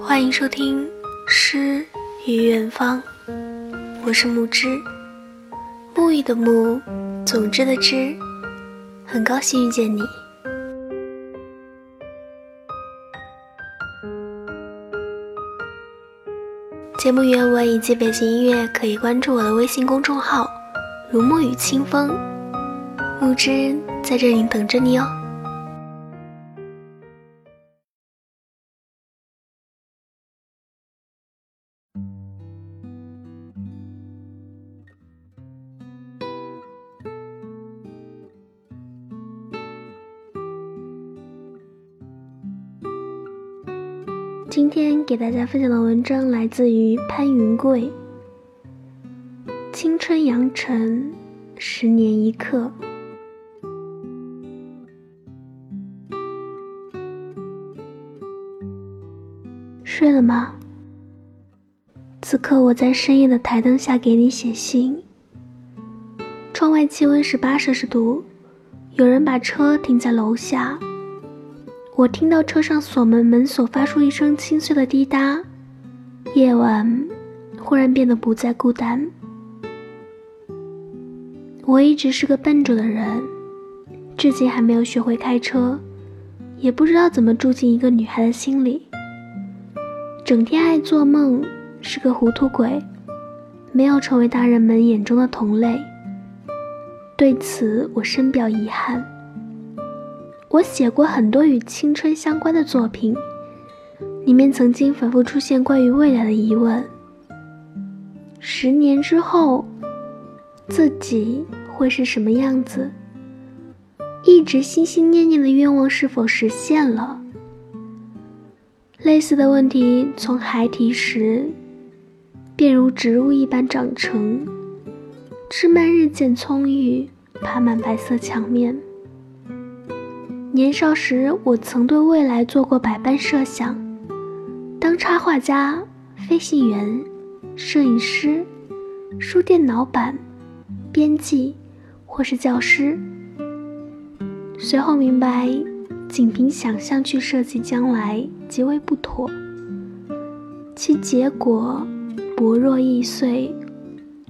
欢迎收听《诗与远方》，我是木之，沐浴的沐，总之的之，很高兴遇见你。节目原文以及背景音乐可以关注我的微信公众号“如沐雨清风”，木之在这里等着你哦。今天给大家分享的文章来自于潘云贵，《青春扬尘，十年一刻》。睡了吗？此刻我在深夜的台灯下给你写信。窗外气温是八摄氏度，有人把车停在楼下。我听到车上锁门门锁发出一声清脆的滴答，夜晚忽然变得不再孤单。我一直是个笨拙的人，至今还没有学会开车，也不知道怎么住进一个女孩的心里。整天爱做梦，是个糊涂鬼，没有成为大人们眼中的同类。对此，我深表遗憾。我写过很多与青春相关的作品，里面曾经反复出现关于未来的疑问：十年之后，自己会是什么样子？一直心心念念的愿望是否实现了？类似的问题从孩提时便如植物一般长成，枝蔓日渐葱郁，爬满白色墙面。年少时，我曾对未来做过百般设想：当插画家、飞行员、摄影师、书店老板、编辑，或是教师。随后明白，仅凭想象去设计将来极为不妥，其结果薄弱易碎，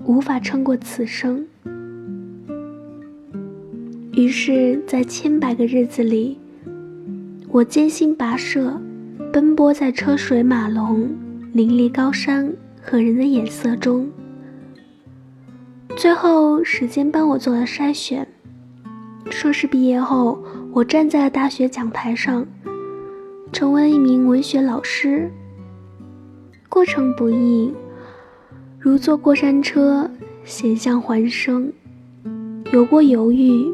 无法撑过此生。于是，在千百个日子里，我艰辛跋涉，奔波在车水马龙、林立高山和人的眼色中。最后，时间帮我做了筛选。硕士毕业后，我站在了大学讲台上，成为了一名文学老师。过程不易，如坐过山车，险象环生，有过犹豫。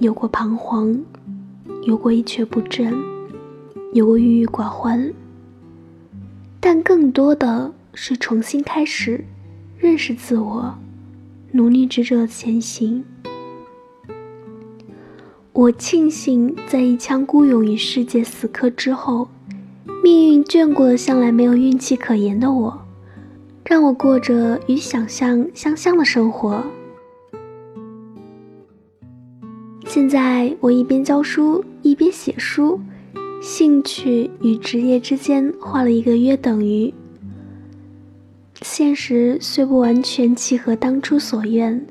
有过彷徨，有过一蹶不振，有过郁郁寡欢，但更多的是重新开始，认识自我，努力执着前行。我庆幸，在一腔孤勇与世界死磕之后，命运眷顾了向来没有运气可言的我，让我过着与想象相像的生活。现在我一边教书一边写书，兴趣与职业之间画了一个约等于。现实虽不完全契合当初所愿，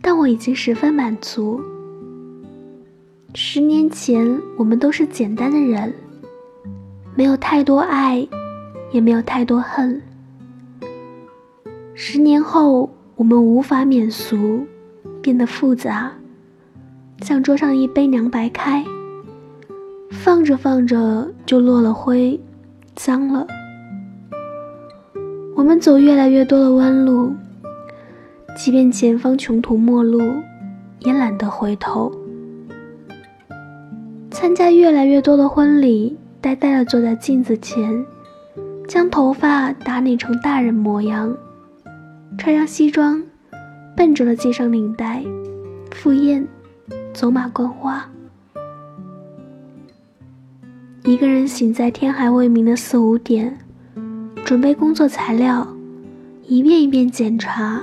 但我已经十分满足。十年前我们都是简单的人，没有太多爱，也没有太多恨。十年后我们无法免俗，变得复杂。像桌上一杯凉白开，放着放着就落了灰，脏了。我们走越来越多的弯路，即便前方穷途末路，也懒得回头。参加越来越多的婚礼，呆呆的坐在镜子前，将头发打理成大人模样，穿上西装，笨拙的系上领带，赴宴。走马观花，一个人醒在天还未明的四五点，准备工作材料，一遍一遍检查，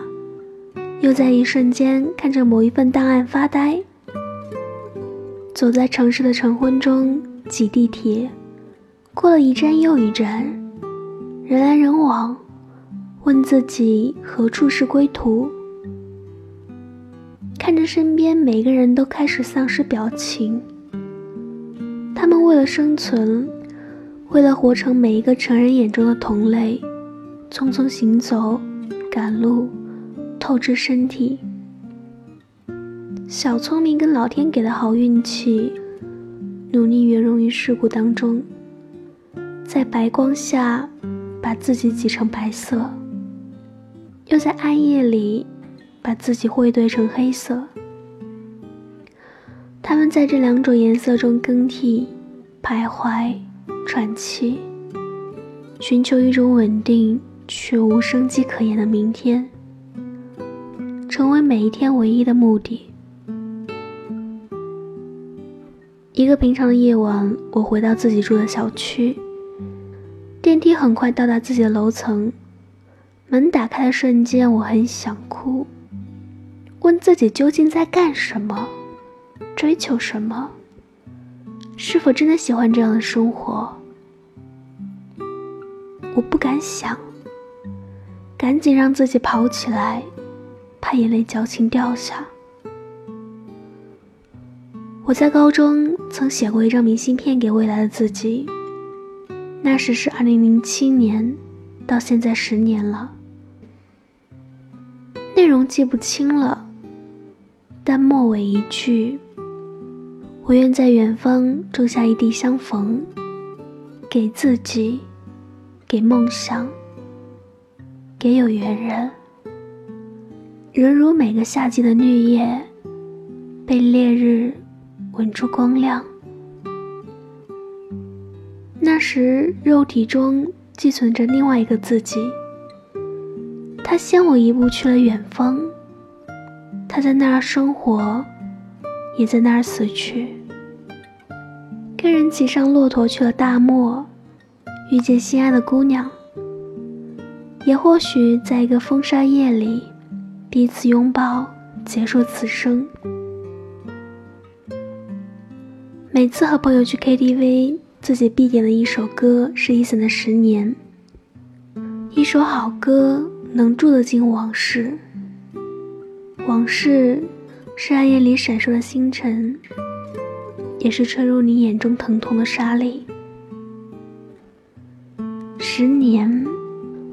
又在一瞬间看着某一份档案发呆。走在城市的晨昏中，挤地铁，过了一站又一站，人来人往，问自己何处是归途。看着身边每个人都开始丧失表情，他们为了生存，为了活成每一个成人眼中的同类，匆匆行走，赶路，透支身体。小聪明跟老天给的好运气，努力圆融于世故当中，在白光下把自己挤成白色，又在暗夜里。把自己汇兑成黑色，他们在这两种颜色中更替、徘徊、喘气，寻求一种稳定却无生机可言的明天，成为每一天唯一的目的。一个平常的夜晚，我回到自己住的小区，电梯很快到达自己的楼层，门打开的瞬间，我很想哭。自己究竟在干什么，追求什么？是否真的喜欢这样的生活？我不敢想，赶紧让自己跑起来，怕眼泪矫情掉下。我在高中曾写过一张明信片给未来的自己，那时是二零零七年，到现在十年了，内容记不清了。但末尾一句：“我愿在远方种下一地相逢，给自己，给梦想，给有缘人。人如每个夏季的绿叶，被烈日吻出光亮。那时，肉体中寄存着另外一个自己，他先我一步去了远方。”他在那儿生活，也在那儿死去。跟人骑上骆驼去了大漠，遇见心爱的姑娘。也或许在一个风沙夜里，彼此拥抱，结束此生。每次和朋友去 KTV，自己必点的一首歌是 Eason 的《十年》。一首好歌，能住得进往事。往事是暗夜里闪烁的星辰，也是吹入你眼中疼痛的沙粒。十年，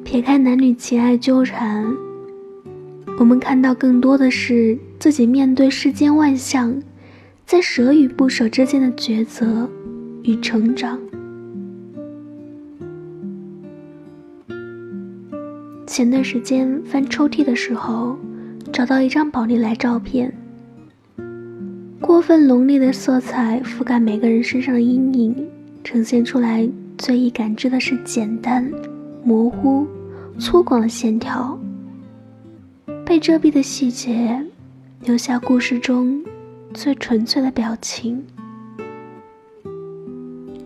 撇开男女情爱纠缠，我们看到更多的是自己面对世间万象，在舍与不舍之间的抉择与成长。前段时间翻抽屉的时候。找到一张宝丽来照片，过分浓烈的色彩覆盖每个人身上的阴影，呈现出来最易感知的是简单、模糊、粗犷的线条。被遮蔽的细节，留下故事中最纯粹的表情。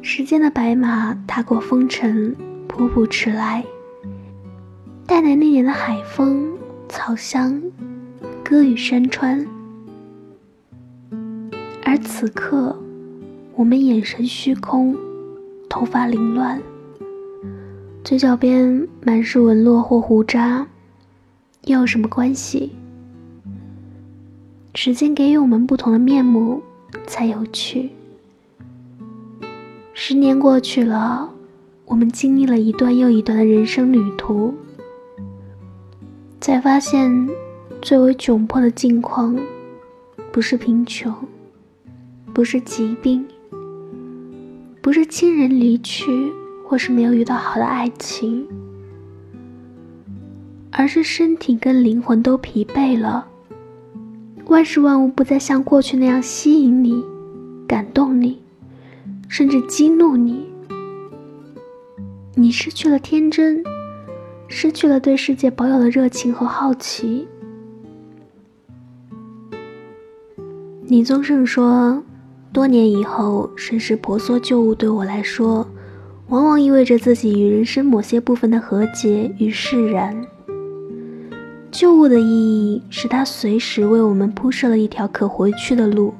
时间的白马踏过风尘，瀑布驰来，带来那年的海风、草香。歌与山川，而此刻，我们眼神虚空，头发凌乱，嘴角边满是纹络或胡渣，又有什么关系？时间给予我们不同的面目，才有趣。十年过去了，我们经历了一段又一段的人生旅途，才发现。最为窘迫的境况，不是贫穷，不是疾病，不是亲人离去，或是没有遇到好的爱情，而是身体跟灵魂都疲惫了。万事万物不再像过去那样吸引你、感动你，甚至激怒你。你失去了天真，失去了对世界保有的热情和好奇。李宗盛说：“多年以后，甚是婆娑旧物对我来说，往往意味着自己与人生某些部分的和解与释然。旧物的意义是它随时为我们铺设了一条可回去的路。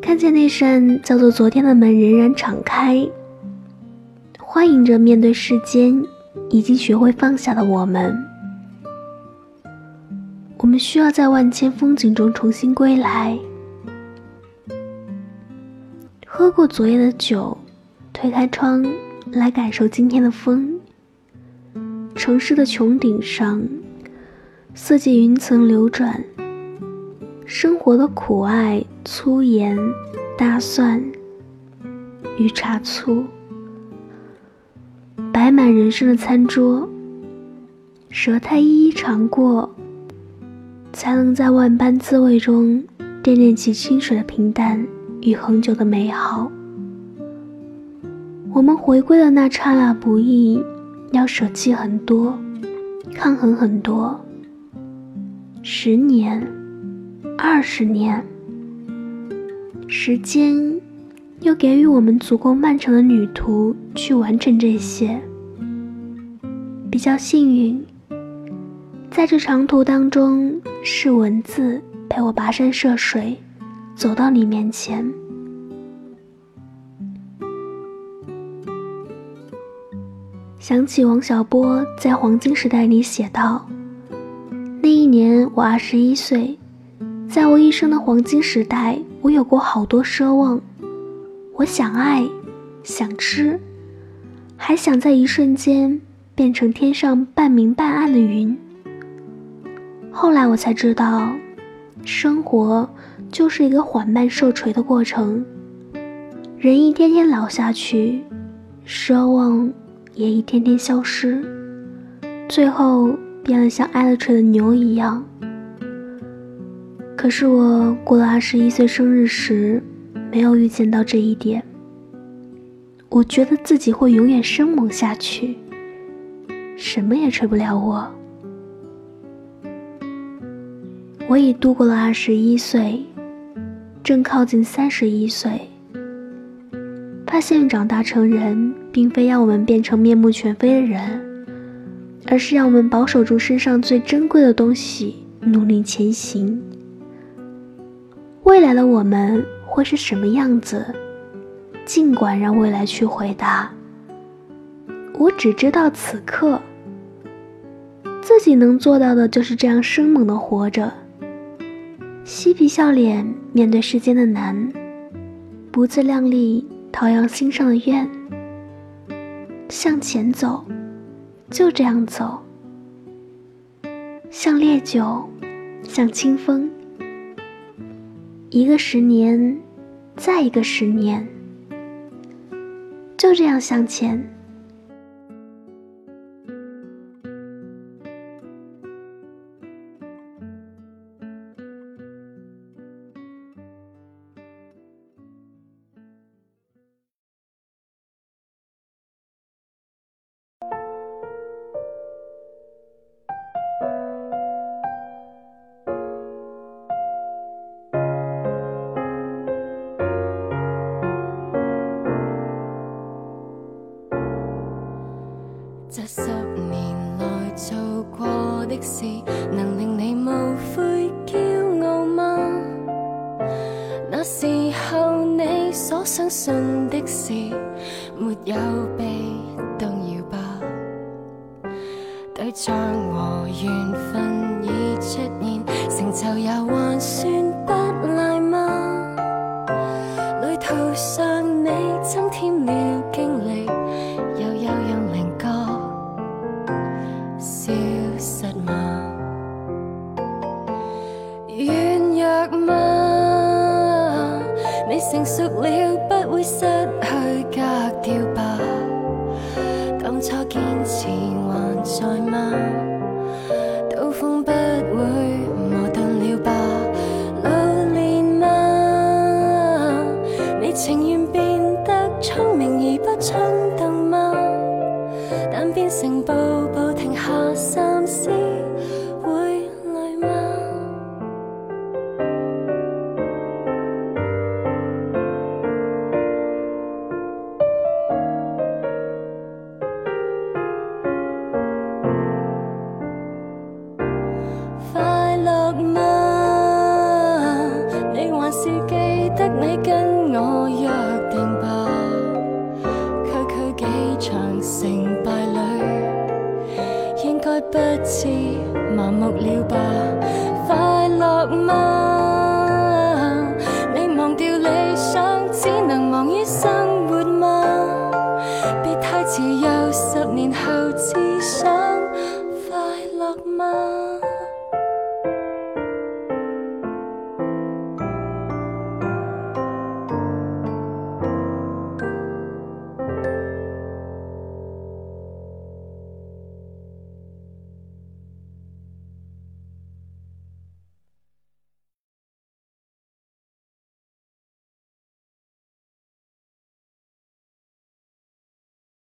看见那扇叫做昨天的门仍然敞开，欢迎着面对世间已经学会放下的我们。需要在万千风景中重新归来。喝过昨夜的酒，推开窗来感受今天的风。城市的穹顶上，四季云层流转。生活的苦艾、粗盐、大蒜与茶醋，摆满人生的餐桌。舌苔一一尝过，才能在万般滋味中，惦念起清水的平淡与恒久的美好。我们回归的那刹那不易，要舍弃很多，抗衡很多。十年。二十年，时间又给予我们足够漫长的旅途去完成这些。比较幸运，在这长途当中，是文字陪我跋山涉水，走到你面前。想起王小波在《黄金时代》里写道：“那一年我二十一岁。”在我一生的黄金时代，我有过好多奢望。我想爱，想吃，还想在一瞬间变成天上半明半暗的云。后来我才知道，生活就是一个缓慢受锤的过程。人一天天老下去，奢望也一天天消失，最后变得像挨了锤的牛一样。可是我过了二十一岁生日时，没有预见到这一点。我觉得自己会永远生猛下去，什么也吹不了我。我已度过了二十一岁，正靠近三十一岁，发现长大成人，并非要我们变成面目全非的人，而是让我们保守住身上最珍贵的东西，努力前行。未来的我们会是什么样子？尽管让未来去回答。我只知道此刻，自己能做到的就是这样生猛的活着，嬉皮笑脸面对世间的难，不自量力陶养心上的愿，向前走，就这样走，像烈酒，像清风。一个十年，再一个十年，就这样向前。对象和缘分已出现，成就也还算不赖吗？旅途上你增添了经历。又有让灵觉消失吗？软弱吗？你成熟了，不会失去格调吧？当初坚持还年后只